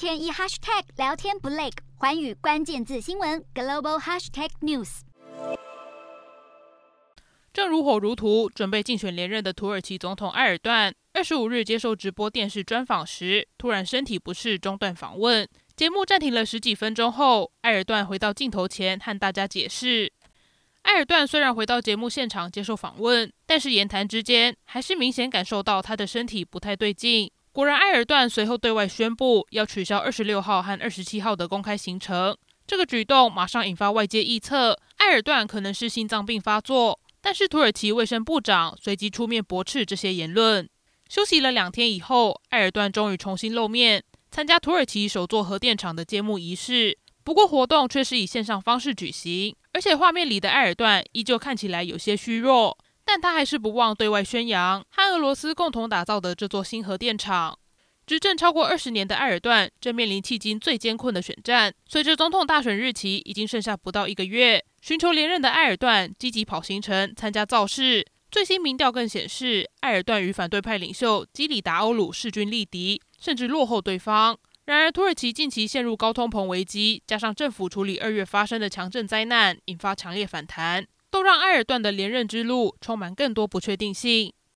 天一 hashtag 聊天不累，寰宇关键字新闻 global hashtag news。正如火如荼准备竞选连任的土耳其总统埃尔段，二十五日接受直播电视专访时，突然身体不适中断访问，节目暂停了十几分钟后，埃尔段回到镜头前和大家解释。埃尔段虽然回到节目现场接受访问，但是言谈之间还是明显感受到他的身体不太对劲。果然，埃尔段随后对外宣布要取消二十六号和二十七号的公开行程。这个举动马上引发外界臆测，埃尔段可能是心脏病发作。但是土耳其卫生部长随即出面驳斥这些言论。休息了两天以后，埃尔段终于重新露面，参加土耳其首座核电厂的揭幕仪式。不过活动却是以线上方式举行，而且画面里的埃尔段依旧看起来有些虚弱。但他还是不忘对外宣扬和俄罗斯共同打造的这座新核电厂。执政超过二十年的埃尔段正面临迄今最艰困的选战。随着总统大选日期已经剩下不到一个月，寻求连任的埃尔段积极跑行程、参加造势。最新民调更显示，埃尔段与反对派领袖基里达欧鲁势均力敌，甚至落后对方。然而，土耳其近期陷入高通膨危机，加上政府处理二月发生的强震灾难，引发强烈反弹。都让埃尔段的连任之路充满更多不确定性。